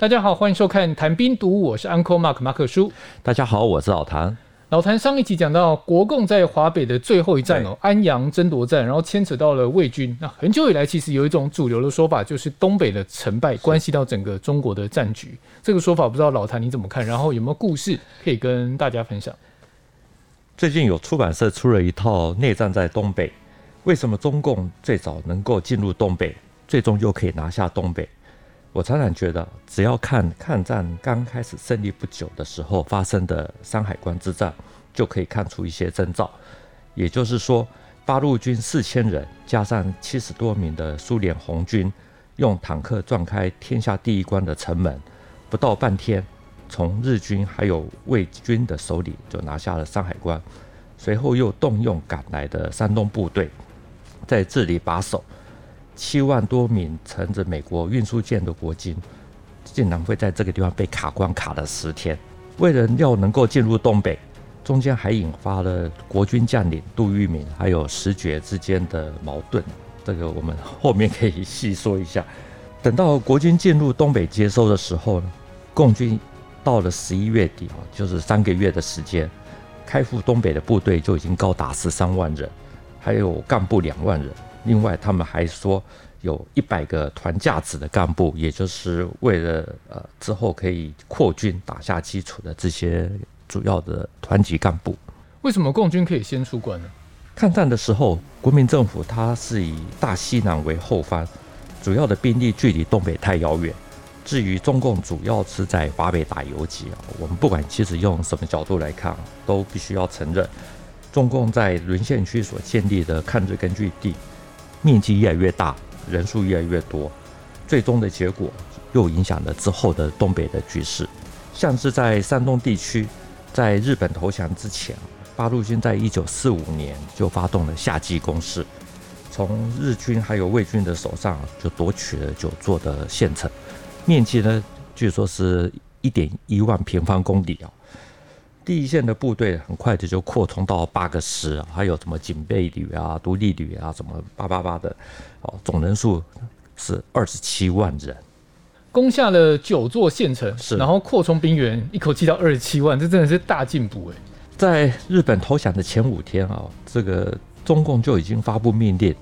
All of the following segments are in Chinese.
大家好，欢迎收看《谈兵读物》，我是 Uncle Mark 马克叔。大家好，我是老谭。老谭上一集讲到国共在华北的最后一战哦，安阳争夺战，然后牵扯到了魏军。那很久以来，其实有一种主流的说法，就是东北的成败关系到整个中国的战局。这个说法不知道老谭你怎么看？然后有没有故事可以跟大家分享？最近有出版社出了一套《内战在东北》，为什么中共最早能够进入东北，最终又可以拿下东北？我常常觉得，只要看抗战刚开始胜利不久的时候发生的山海关之战，就可以看出一些征兆。也就是说，八路军四千人加上七十多名的苏联红军，用坦克撞开天下第一关的城门，不到半天，从日军还有魏军的手里就拿下了山海关。随后又动用赶来的山东部队，在这里把守。七万多名乘着美国运输舰的国军，竟然会在这个地方被卡关卡了十天。为了要能够进入东北，中间还引发了国军将领杜聿明还有石觉之间的矛盾。这个我们后面可以细说一下。等到国军进入东北接收的时候呢，共军到了十一月底啊，就是三个月的时间，开赴东北的部队就已经高达十三万人，还有干部两万人。另外，他们还说有一百个团架子的干部，也就是为了呃之后可以扩军打下基础的这些主要的团级干部。为什么共军可以先出关呢？抗战的时候，国民政府它是以大西南为后方，主要的兵力距离东北太遥远。至于中共主要是在华北打游击啊，我们不管其实用什么角度来看，都必须要承认，中共在沦陷区所建立的抗日根据地。面积越来越大，人数越来越多，最终的结果又影响了之后的东北的局势。像是在山东地区，在日本投降之前，八路军在一九四五年就发动了夏季攻势，从日军还有魏军的手上就夺取了九座的县城，面积呢，据说是一点一万平方公里啊。第一线的部队很快的就扩充到八个师，还有什么警备旅啊、独立旅啊，什么八八八的，哦，总人数是二十七万人，攻下了九座县城，是，然后扩充兵员，一口气到二十七万，这真的是大进步哎！在日本投降的前五天啊，这个中共就已经发布命令，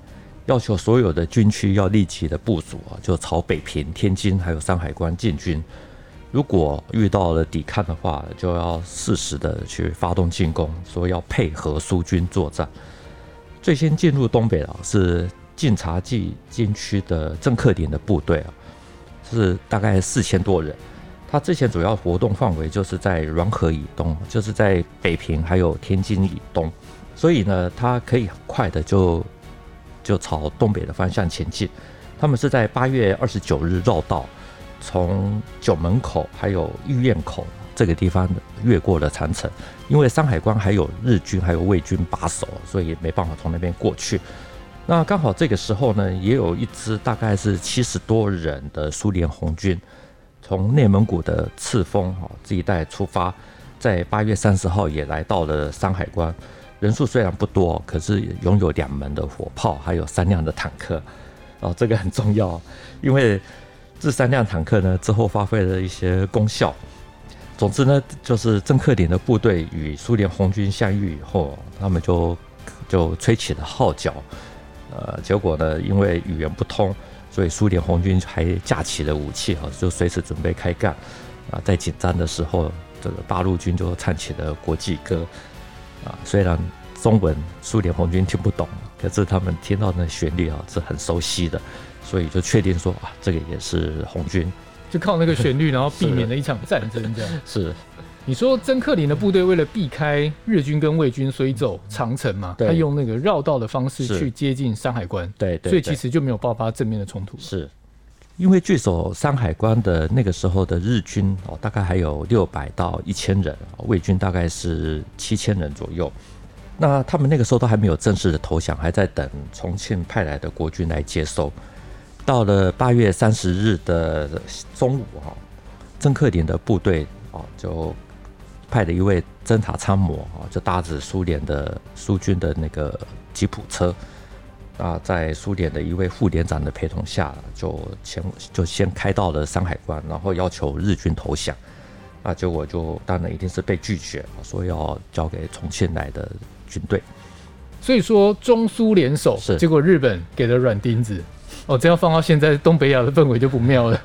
要求所有的军区要立即的部署啊，就朝北平、天津还有山海关进军。如果遇到了抵抗的话，就要适时的去发动进攻，说要配合苏军作战。最先进入东北啊，是晋察冀军区的郑克林的部队啊，是大概四千多人。他之前主要活动范围就是在滦河以东，就是在北平还有天津以东，所以呢，他可以很快的就就朝东北的方向前进。他们是在八月二十九日绕道。从九门口还有御苑口这个地方越过了长城，因为山海关还有日军还有魏军把守，所以没办法从那边过去。那刚好这个时候呢，也有一支大概是七十多人的苏联红军，从内蒙古的赤峰哈这一带出发，在八月三十号也来到了山海关。人数虽然不多，可是拥有两门的火炮，还有三辆的坦克。哦，这个很重要，因为。这三辆坦克呢，之后发挥了一些功效。总之呢，就是郑克林的部队与苏联红军相遇以后，他们就就吹起了号角。呃，结果呢，因为语言不通，所以苏联红军还架起了武器，哈，就随时准备开干。啊，在紧张的时候，这个八路军就唱起了国际歌。啊，虽然中文苏联红军听不懂，可是他们听到那旋律啊，是很熟悉的。所以就确定说啊，这个也是红军，就靠那个旋律，然后避免了一场战争。这样 是，你说曾克林的部队为了避开日军跟魏军，所以走长城嘛？他用那个绕道的方式去接近山海关。对对。所以其实就没有爆发正面的冲突。是，因为据守山海关的那个时候的日军哦，大概还有六百到一千人，魏军大概是七千人左右。那他们那个时候都还没有正式的投降，还在等重庆派来的国军来接收。到了八月三十日的中午，哈，曾克林的部队啊，就派了一位侦察参谋啊，就搭着苏联的苏军的那个吉普车，啊，在苏联的一位副连长的陪同下，就前就先开到了山海关，然后要求日军投降。那结果就当然一定是被拒绝，说要交给重庆来的军队。所以说中苏联手，是结果日本给了软钉子。哦，这样放到现在，东北亚的氛围就不妙了。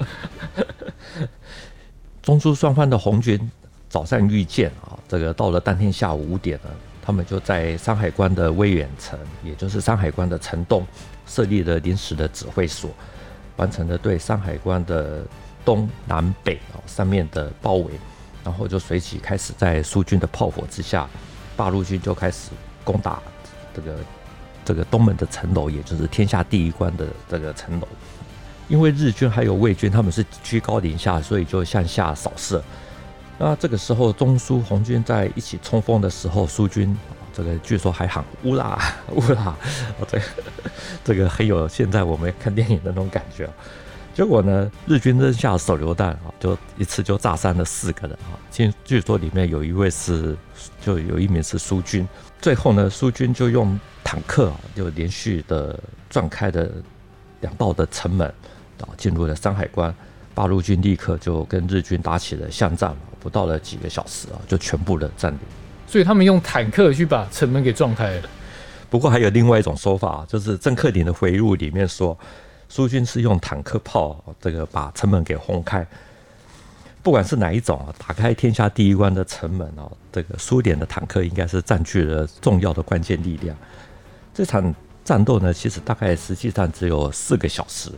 中苏双方的红军早上遇见啊，这个到了当天下午五点呢。他们就在山海关的威远城，也就是山海关的城东，设立了临时的指挥所，完成了对山海关的东南北啊三面的包围，然后就随即开始在苏军的炮火之下，八路军就开始攻打这个这个东门的城楼，也就是天下第一关的这个城楼。因为日军还有魏军他们是居高临下，所以就向下扫射。那这个时候，中苏红军在一起冲锋的时候，苏军这个据说还喊乌拉 乌拉，哦，这个这个很有现在我们看电影的那种感觉。结果呢，日军扔下手榴弹啊，就一次就炸伤了四个人啊。据据说里面有一位是，就有一名是苏军。最后呢，苏军就用坦克啊，就连续的撞开了两道的城门，啊，进入了山海关。八路军立刻就跟日军打起了巷战。不到了几个小时啊，就全部的占领。所以他们用坦克去把城门给撞开了。不过还有另外一种说法，就是郑克林的回忆录里面说，苏军是用坦克炮这个把城门给轰开。不管是哪一种啊，打开天下第一关的城门哦，这个苏联的坦克应该是占据了重要的关键力量。这场战斗呢，其实大概实际上只有四个小时。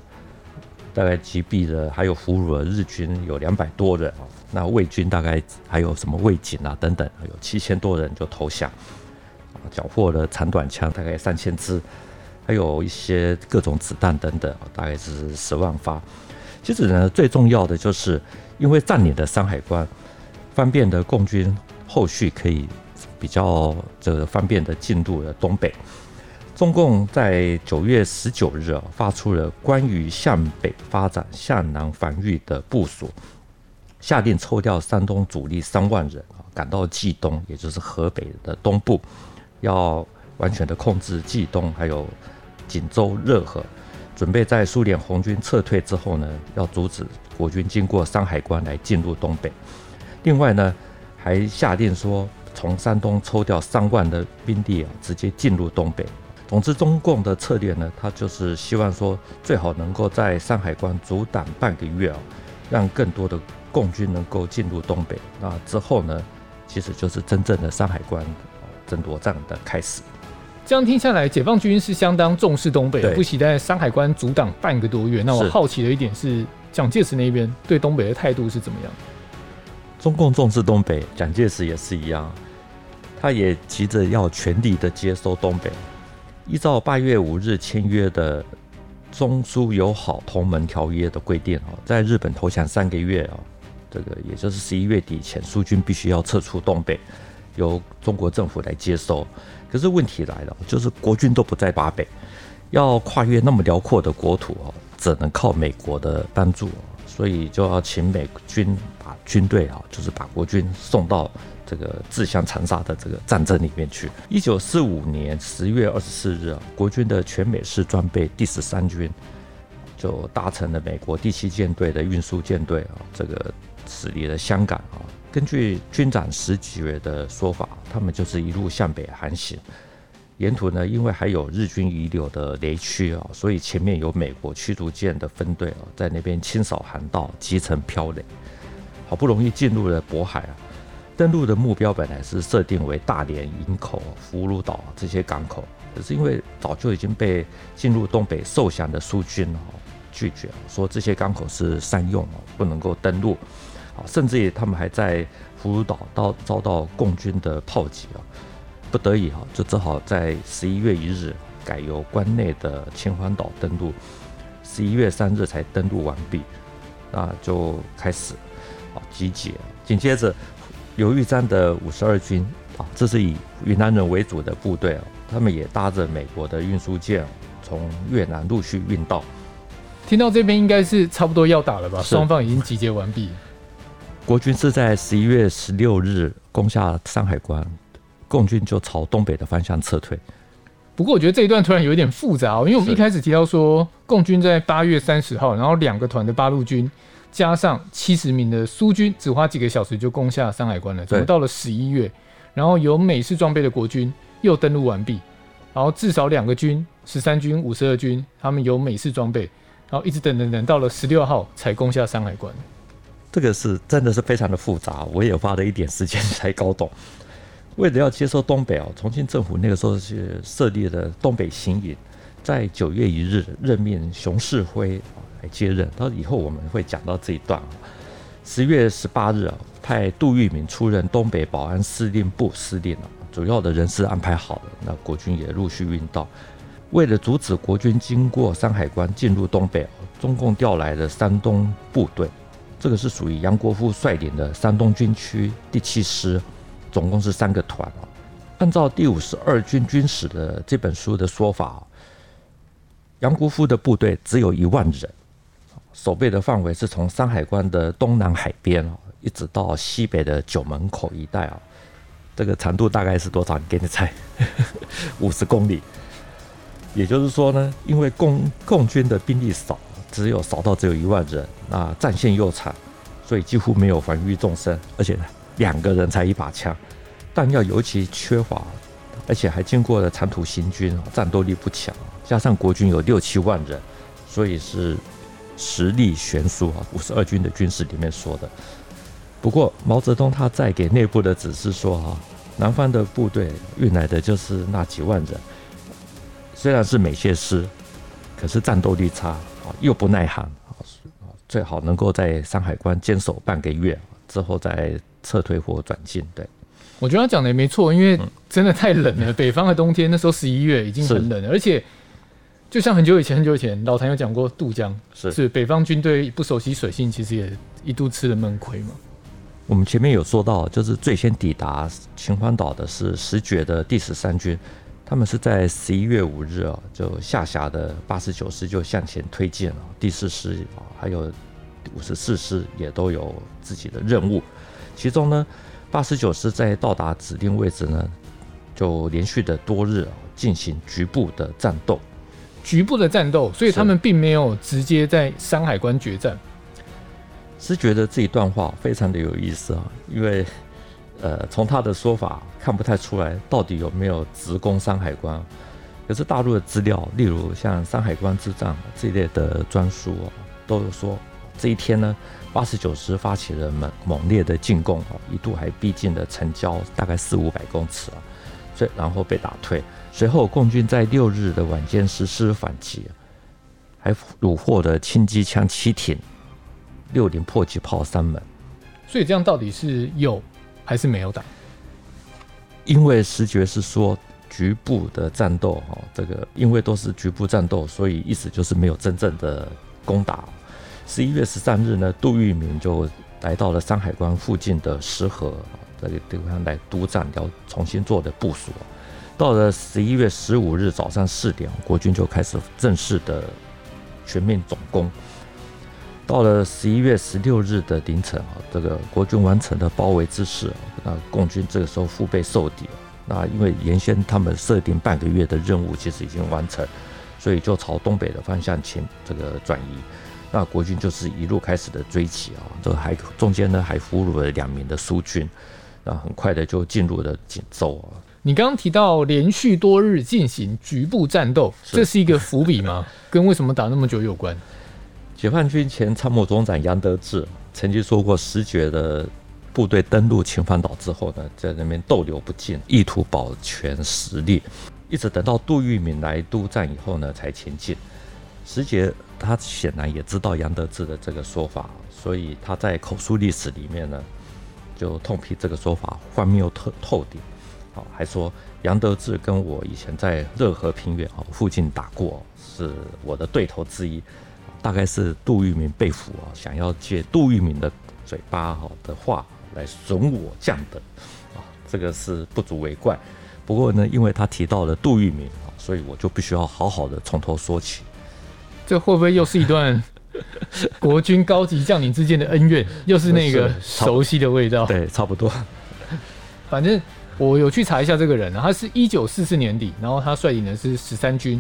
大概击毙了，还有俘虏了日军有两百多人。那魏军大概还有什么魏警啊等等，有七千多人就投降，缴获了长短枪大概三千支，还有一些各种子弹等等，大概是十万发。其实呢，最重要的就是因为占领的山海关，方便的共军后续可以比较这个方便的进入了东北。中共在九月十九日啊，发出了关于向北发展、向南防御的部署，下令抽调山东主力三万人啊，赶到冀东，也就是河北的东部，要完全的控制冀东，还有锦州、热河，准备在苏联红军撤退之后呢，要阻止国军经过山海关来进入东北。另外呢，还下令说，从山东抽调三万的兵力啊，直接进入东北。总之，中共的策略呢，他就是希望说，最好能够在山海关阻挡半个月啊，让更多的共军能够进入东北。那之后呢，其实就是真正的山海关争夺战的开始。这样听下来，解放军是相当重视东北，不惜在山海关阻挡半个多月。那我好奇的一点是，蒋介石那边对东北的态度是怎么样？中共重视东北，蒋介石也是一样，他也急着要全力的接收东北。依照八月五日签约的中苏友好同盟条约的规定啊，在日本投降三个月啊，这个也就是十一月底前，苏军必须要撤出东北，由中国政府来接收。可是问题来了，就是国军都不在巴北，要跨越那么辽阔的国土啊，只能靠美国的帮助，所以就要请美军把军队啊，就是把国军送到。这个自相残杀的这个战争里面去。一九四五年十月二十四日啊，国军的全美式装备第十三军就搭乘了美国第七舰队的运输舰队啊，这个驶离了香港啊。根据军长石觉的说法，他们就是一路向北航行，沿途呢，因为还有日军遗留的雷区啊，所以前面有美国驱逐舰的分队啊，在那边清扫航道、击沉飘雷，好不容易进入了渤海啊。登陆的目标本来是设定为大连、营口、葫芦岛这些港口，可是因为早就已经被进入东北受降的苏军拒绝，说这些港口是商用哦不能够登陆，甚至于他们还在葫芦岛遭遭到共军的炮击啊，不得已就只好在十一月一日改由关内的秦皇岛登陆，十一月三日才登陆完毕，那就开始啊集结，紧接着。刘玉章的五十二军啊，这是以云南人为主的部队啊，他们也搭着美国的运输舰从越南陆续运到。听到这边应该是差不多要打了吧？双方已经集结完毕。国军是在十一月十六日攻下山海关，共军就朝东北的方向撤退。不过我觉得这一段突然有一点复杂哦，因为我们一开始提到说，共军在八月三十号，然后两个团的八路军加上七十名的苏军，只花几个小时就攻下山海关了。怎么到了十一月，然后有美式装备的国军又登陆完毕，然后至少两个军，十三军、五十二军，他们有美式装备，然后一直等等等，到了十六号才攻下山海关。这个是真的是非常的复杂，我也花了一点时间才搞懂。为了要接收东北哦，重庆政府那个时候是设立了东北行营，在九月一日任命熊式辉来接任。到以后我们会讲到这一段。十月十八日啊，派杜聿明出任东北保安司令部司令啊，主要的人事安排好了，那国军也陆续运到。为了阻止国军经过山海关进入东北，中共调来的山东部队，这个是属于杨国夫率领的山东军区第七师。总共是三个团啊。按照第五十二军军史的这本书的说法，杨国夫的部队只有一万人，守备的范围是从山海关的东南海边一直到西北的九门口一带啊。这个长度大概是多少？你给你猜，五十公里。也就是说呢，因为共共军的兵力少，只有少到只有一万人，那战线又长，所以几乎没有防御纵深，而且。两个人才一把枪，弹药尤其缺乏，而且还经过了长途行军，战斗力不强。加上国军有六七万人，所以是实力悬殊啊。五十二军的军史里面说的。不过毛泽东他在给内部的指示说啊，南方的部队运来的就是那几万人，虽然是美械师，可是战斗力差，又不耐寒啊，最好能够在山海关坚守半个月之后再。撤退或转进，对，我觉得他讲的也没错，因为真的太冷了。北方的冬天，那时候十一月已经很冷了，而且就像很久以前，很久以前，老谭有讲过渡江，是是北方军队不熟悉水性，其实也一度吃了闷亏嘛。我们前面有说到，就是最先抵达秦皇岛的是石觉的第十三军，他们是在十一月五日啊，就下辖的八十九师就向前推进了，第四师啊，还有五十四师也都有自己的任务。其中呢，八十九师在到达指定位置呢，就连续的多日进行局部的战斗，局部的战斗，所以他们并没有直接在山海关决战。是觉得这一段话非常的有意思啊，因为呃，从他的说法看不太出来到底有没有直攻山海关，可是大陆的资料，例如像山海关之战这一类的专书啊，都有说这一天呢。八十九师发起了猛猛烈的进攻，哦一度还逼近了城郊，大概四五百公尺啊，所以然后被打退。随后共军在六日的晚间实施反击，还虏获了轻机枪七挺，六零迫击炮三门。所以这样到底是有还是没有打？因为石觉是说局部的战斗，哈，这个因为都是局部战斗，所以意思就是没有真正的攻打。十一月十三日呢，杜聿明就来到了山海关附近的石河这个地方来督战，要重新做的部署。到了十一月十五日早上四点，国军就开始正式的全面总攻。到了十一月十六日的凌晨啊，这个国军完成了包围之势，那共军这个时候腹背受敌。那因为原先他们设定半个月的任务其实已经完成，所以就朝东北的方向前这个转移。那国军就是一路开始的追击啊，这还中间呢还俘虏了两名的苏军，那很快的就进入了锦州啊。你刚刚提到连续多日进行局部战斗，这是一个伏笔吗？跟为什么打那么久有关？解放军前参谋总长杨德志曾经说过，石觉的部队登陆秦皇岛之后呢，在那边逗留不进，意图保全实力，一直等到杜聿明来督战以后呢，才前进。石觉他显然也知道杨德志的这个说法，所以他在口述历史里面呢，就痛批这个说法荒谬透透顶。好，还说杨德志跟我以前在热河平原啊附近打过，是我的对头之一。大概是杜聿明被俘啊，想要借杜聿明的嘴巴哈的话来损我将等啊，这个是不足为怪。不过呢，因为他提到了杜聿明啊，所以我就必须要好好的从头说起。这会不会又是一段国军高级将领之间的恩怨？又是那个 熟悉的味道？对，差不多。反正我有去查一下这个人，他是一九四四年底，然后他率领的是十三军，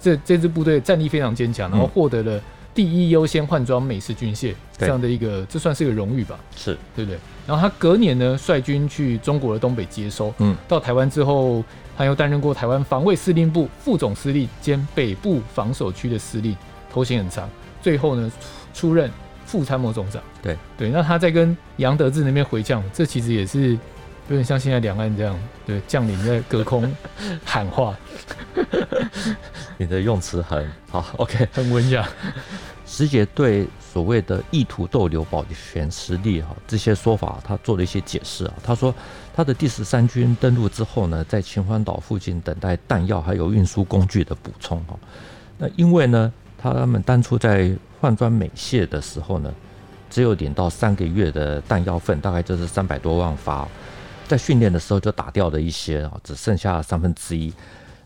这这支部队战力非常坚强，然后获得了第一优先换装美式军械这样的一个，这算是个荣誉吧？是对不对？然后他隔年呢，率军去中国的东北接收，嗯，到台湾之后，他又担任过台湾防卫司令部副总司令兼北部防守区的司令，头衔很长，最后呢出任副参谋总长。对对，那他在跟杨德志那边回呛，这其实也是。有点像现在两岸这样，对将领在隔空喊话。你的用词很好，OK，很文雅。师姐对所谓的意图逗留保全实力哈这些说法，他做了一些解释啊。他说，他的第十三军登陆之后呢，在秦皇岛附近等待弹药还有运输工具的补充哈。那因为呢，他们当初在换装美械的时候呢，只有领到三个月的弹药份，大概就是三百多万发。在训练的时候就打掉了一些啊，只剩下三分之一。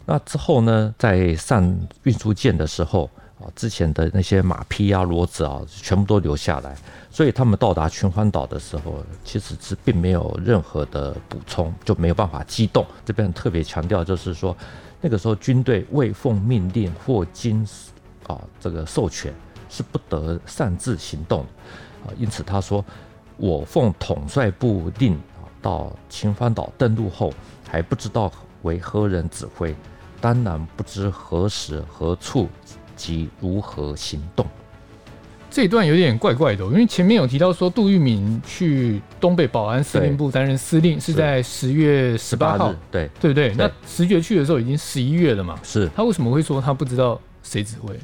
那之后呢，在上运输舰的时候啊，之前的那些马匹啊、骡子啊，全部都留下来。所以他们到达秦皇岛的时候，其实是并没有任何的补充，就没有办法机动。这边特别强调，就是说那个时候军队未奉命令或经啊这个授权，是不得擅自行动啊。因此他说，我奉统帅部令。到秦皇岛登陆后，还不知道为何人指挥，当然不知何时何处及如何行动。这一段有点怪怪的，因为前面有提到说杜聿明去东北保安司令部担任司令，是在十月十八号，对对不对？对，那石觉去的时候已经十一月了嘛？是他为什么会说他不知道谁指挥？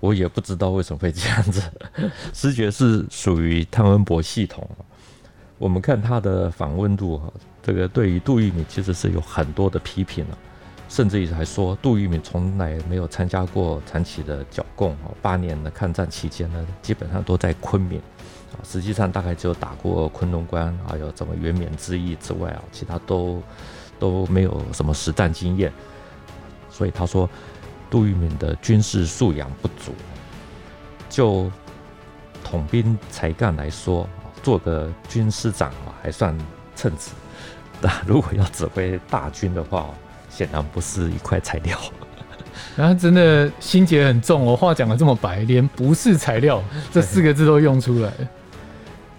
我也不知道为什么会这样子。石觉是属于汤恩伯系统。我们看他的访问录哈，这个对于杜聿明其实是有很多的批评了，甚至于还说杜聿明从来没有参加过长期的剿共啊，八年的抗战期间呢，基本上都在昆明啊，实际上大概只有打过昆仑关，还有什么原缅之役之外啊，其他都都没有什么实战经验，所以他说杜聿明的军事素养不足，就统兵才干来说。做个军师长啊，还算称职。那如果要指挥大军的话，显然不是一块材料。然 后真的心结很重我，话讲的这么白，连“不是材料”这四个字都用出来。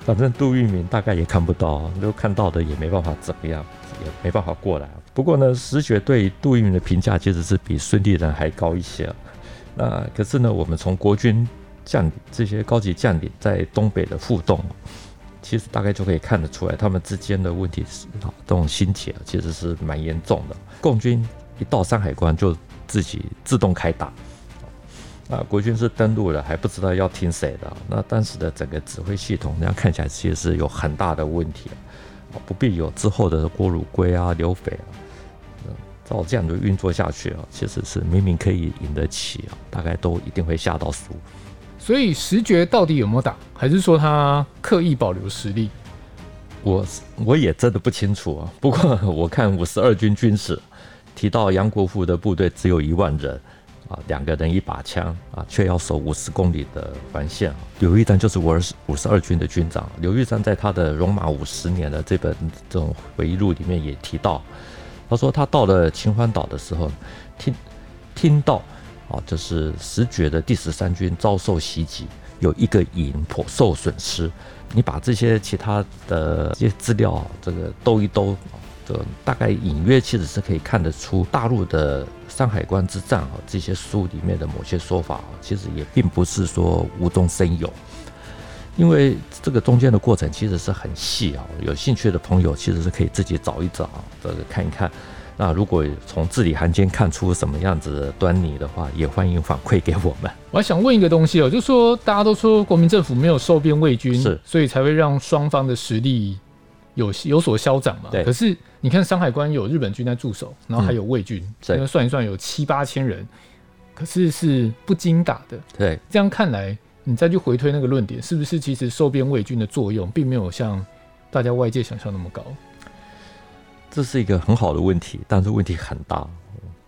反正杜聿明大概也看不到，都看到的也没办法怎么样，也没办法过来。不过呢，石觉对杜聿明的评价其实是比孙立人还高一些。那可是呢，我们从国军将领这些高级将领在东北的互动。其实大概就可以看得出来，他们之间的问题是啊，这种心结其实是蛮严重的。共军一到山海关就自己自动开打，那国军是登陆了还不知道要听谁的，那当时的整个指挥系统，这样看起来其实是有很大的问题，不必有之后的郭汝瑰啊、刘斐啊，照这样的运作下去啊，其实是明明可以赢得起啊，大概都一定会下到输。所以石觉到底有没有打，还是说他刻意保留实力？我我也真的不清楚啊。不过我看五十二军军史提到杨国福的部队只有一万人啊，两个人一把枪啊，却要守五十公里的环线。刘玉章就是五二五十二军的军长。刘玉章在他的《戎马五十年》的这本这种回忆录里面也提到，他说他到了秦皇岛的时候，听听到。啊，就是石觉的第十三军遭受袭击，有一个营颇受损失。你把这些其他的这些资料这个兜一兜，就大概隐约其实是可以看得出大陆的山海关之战啊，这些书里面的某些说法啊，其实也并不是说无中生有，因为这个中间的过程其实是很细啊。有兴趣的朋友其实是可以自己找一找，这个看一看。那如果从字里行间看出什么样子的端倪的话，也欢迎反馈给我们。我还想问一个东西哦，就是说大家都说国民政府没有收编魏军，是，所以才会让双方的实力有有所消长嘛。对。可是你看山海关有日本军在驻守，然后还有魏军，这、嗯、个算一算有七八千人，可是是不经打的。对。这样看来，你再去回推那个论点，是不是其实收编魏军的作用并没有像大家外界想象那么高？这是一个很好的问题，但是问题很大。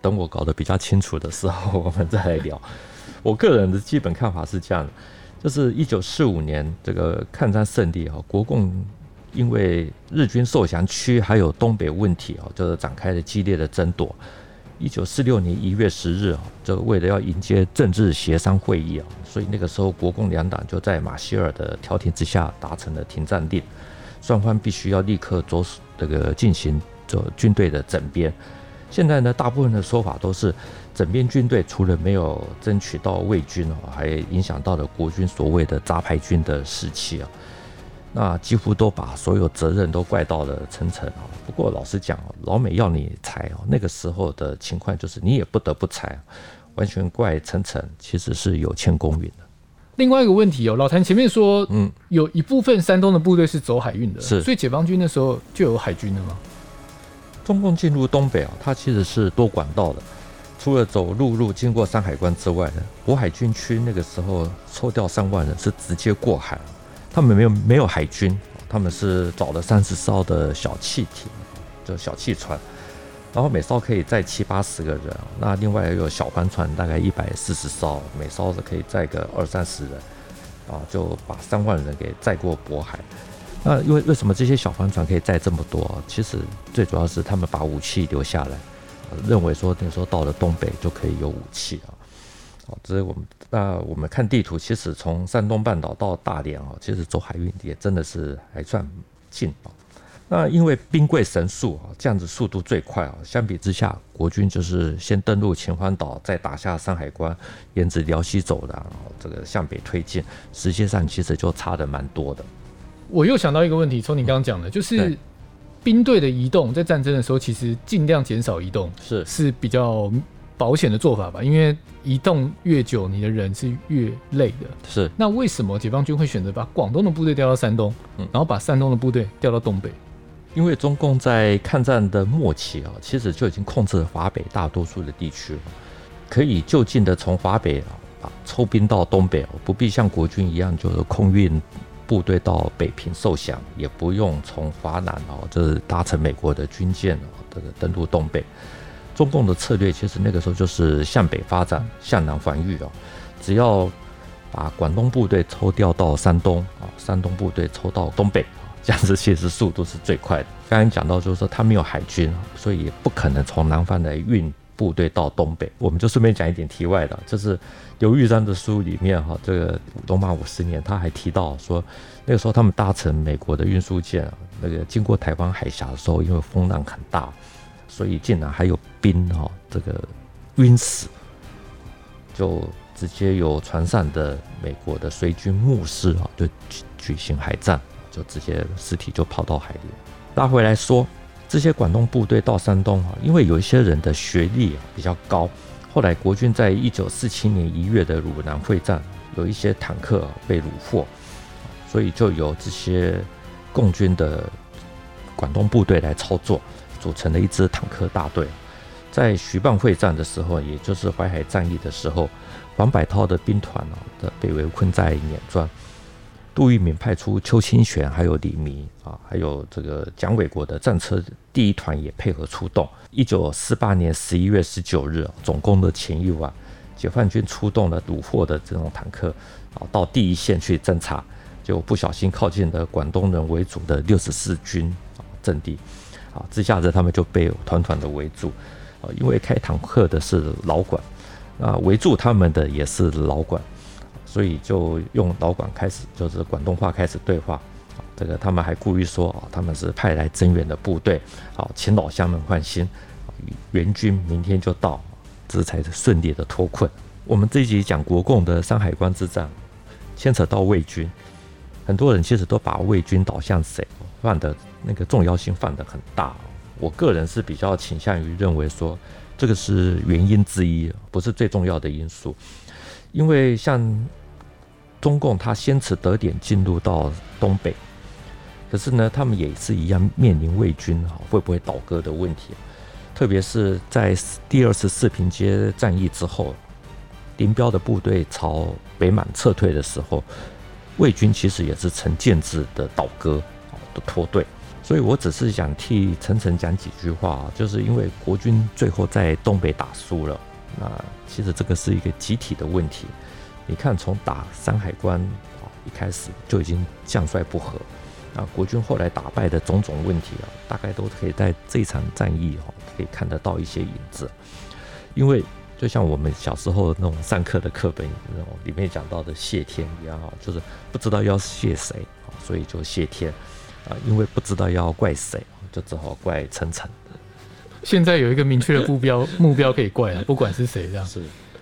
等我搞得比较清楚的时候，我们再来聊。我个人的基本看法是这样的：就是一九四五年这个抗战胜利啊，国共因为日军受降区还有东北问题啊，就是展开了激烈的争夺。一九四六年一月十日啊，这个为了要迎接政治协商会议啊，所以那个时候国共两党就在马歇尔的调停之下达成了停战令，双方必须要立刻着手这个进行这军队的整编。现在呢，大部分的说法都是整编军队除了没有争取到魏军哦，还影响到了国军所谓的杂牌军的士气啊。那几乎都把所有责任都怪到了陈诚啊。不过老实讲，老美要你裁哦，那个时候的情况就是你也不得不裁，完全怪陈诚其实是有欠公允的。另外一个问题哦，老谭前面说，嗯，有一部分山东的部队是走海运的，是，所以解放军那时候就有海军了吗？中共进入东北啊，它其实是多管道的，除了走陆路经过山海关之外呢，渤海军区那个时候抽调三万人是直接过海。他们没有没有海军，他们是找了三十艘的小汽艇，就小汽船，然后每艘可以载七八十个人。那另外有小帆船，大概一百四十艘，每艘是可以载个二三十人，啊，就把三万人给载过渤海。那因为为什么这些小帆船可以载这么多？其实最主要是他们把武器留下来，认为说那时候到了东北就可以有武器啊。好，这是我们。那我们看地图，其实从山东半岛到大连啊，其实走海运也真的是还算近啊。那因为兵贵神速啊，这样子速度最快啊。相比之下，国军就是先登陆秦皇岛，再打下山海关，沿着辽西走的，这个向北推进，时间上其实就差的蛮多的。我又想到一个问题，从你刚刚讲的，就是兵队的移动，在战争的时候，其实尽量减少移动，是是比较。保险的做法吧，因为移动越久，你的人是越累的。是，那为什么解放军会选择把广东的部队调到山东，嗯，然后把山东的部队调到东北？因为中共在抗战的末期啊，其实就已经控制了华北大多数的地区了，可以就近的从华北啊抽兵到东北，不必像国军一样就是空运部队到北平受降，也不用从华南哦，就是搭乘美国的军舰哦，这个登陆东北。中共的策略其实那个时候就是向北发展，向南防御啊。只要把广东部队抽调到山东啊，山东部队抽到东北，这样子其实速度是最快的。刚刚讲到就是说他没有海军，所以也不可能从南方来运部队到东北。我们就顺便讲一点题外的，就是刘玉章的书里面哈，这个《东马五十年》他还提到说，那个时候他们搭乘美国的运输舰，那个经过台湾海峡的时候，因为风浪很大。所以竟然还有兵哈，这个晕死，就直接有船上的美国的随军牧师啊，就举举行海战，就直接尸体就跑到海里。拉回来说，这些广东部队到山东啊，因为有一些人的学历比较高，后来国军在一九四七年一月的鲁南会战，有一些坦克被虏获，所以就由这些共军的广东部队来操作。组成了一支坦克大队，在徐蚌会战的时候，也就是淮海战役的时候，黄百韬的兵团啊的被围困在碾庄，杜聿明派出邱清泉还有李弥啊，还有这个蒋纬国的战车第一团也配合出动。一九四八年十一月十九日，总攻的前一晚，解放军出动了虏获的这种坦克啊，到第一线去侦察，就不小心靠近了广东人为主的六十四军啊阵地。啊，这下子他们就被团团的围住，啊，因为开坦克的是老管，啊，围住他们的也是老管，所以就用老管开始就是广东话开始对话，这个他们还故意说啊，他们是派来增援的部队，好，请老乡们放心，援军明天就到，这才是顺利的脱困。我们这一集讲国共的山海关之战，牵扯到魏军，很多人其实都把魏军导向谁放的。那个重要性放得很大，我个人是比较倾向于认为说，这个是原因之一，不是最重要的因素。因为像中共，他先持得点进入到东北，可是呢，他们也是一样面临魏军哈会不会倒戈的问题。特别是在第二次四平街战役之后，林彪的部队朝北满撤退的时候，魏军其实也是成建制的倒戈的脱队。所以我只是想替陈诚讲几句话，就是因为国军最后在东北打输了，那其实这个是一个集体的问题。你看，从打山海关啊一开始就已经将帅不和，啊，国军后来打败的种种问题啊，大概都可以在这一场战役哈，可以看得到一些影子。因为就像我们小时候那种上课的课本那种里面讲到的谢天一样哈，就是不知道要谢谁，所以就谢天啊，因为不知道要怪谁，就只好怪陈诚。现在有一个明确的目标，目标可以怪了，不管是谁这样。是。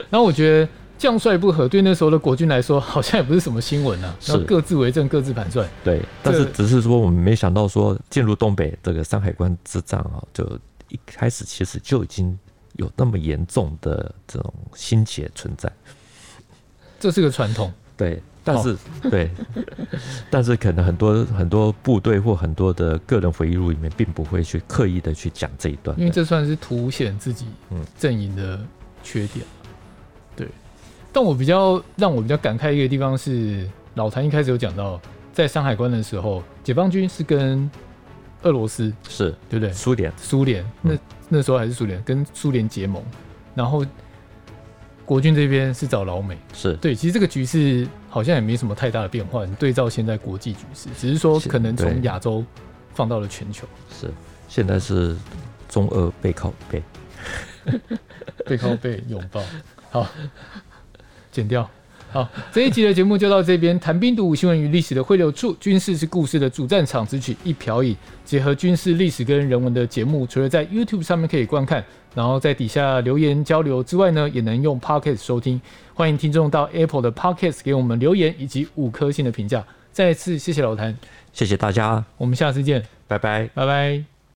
然后我觉得。将帅不和，对那时候的国军来说，好像也不是什么新闻啊。是各自为政，各自盘算。对，但是只是说我们没想到说进入东北这个山海关之战啊，就一开始其实就已经有那么严重的这种心结存在。这是个传统。对，但是对，但是可能很多很多部队或很多的个人回忆录里面，并不会去刻意的去讲这一段，因为这算是凸显自己阵营的缺点。但我比较让我比较感慨一个地方是，老谭一开始有讲到，在山海关的时候，解放军是跟俄罗斯是。对不对？苏联，苏联，那那时候还是苏联，跟苏联结盟，然后国军这边是找老美，是。对。其实这个局势好像也没什么太大的变化，你对照现在国际局势，只是说可能从亚洲放到了全球。是，现在是中俄背靠背，背靠背拥抱，好。剪掉。好，这一集的节目就到这边。谈兵读武，新闻与历史的汇流处，军事是故事的主战场。只取一瓢饮，结合军事历史跟人文的节目，除了在 YouTube 上面可以观看，然后在底下留言交流之外呢，也能用 Podcast 收听。欢迎听众到 Apple 的 Podcast 给我们留言以及五颗星的评价。再次谢谢老谭，谢谢大家，我们下次见，拜拜，拜拜。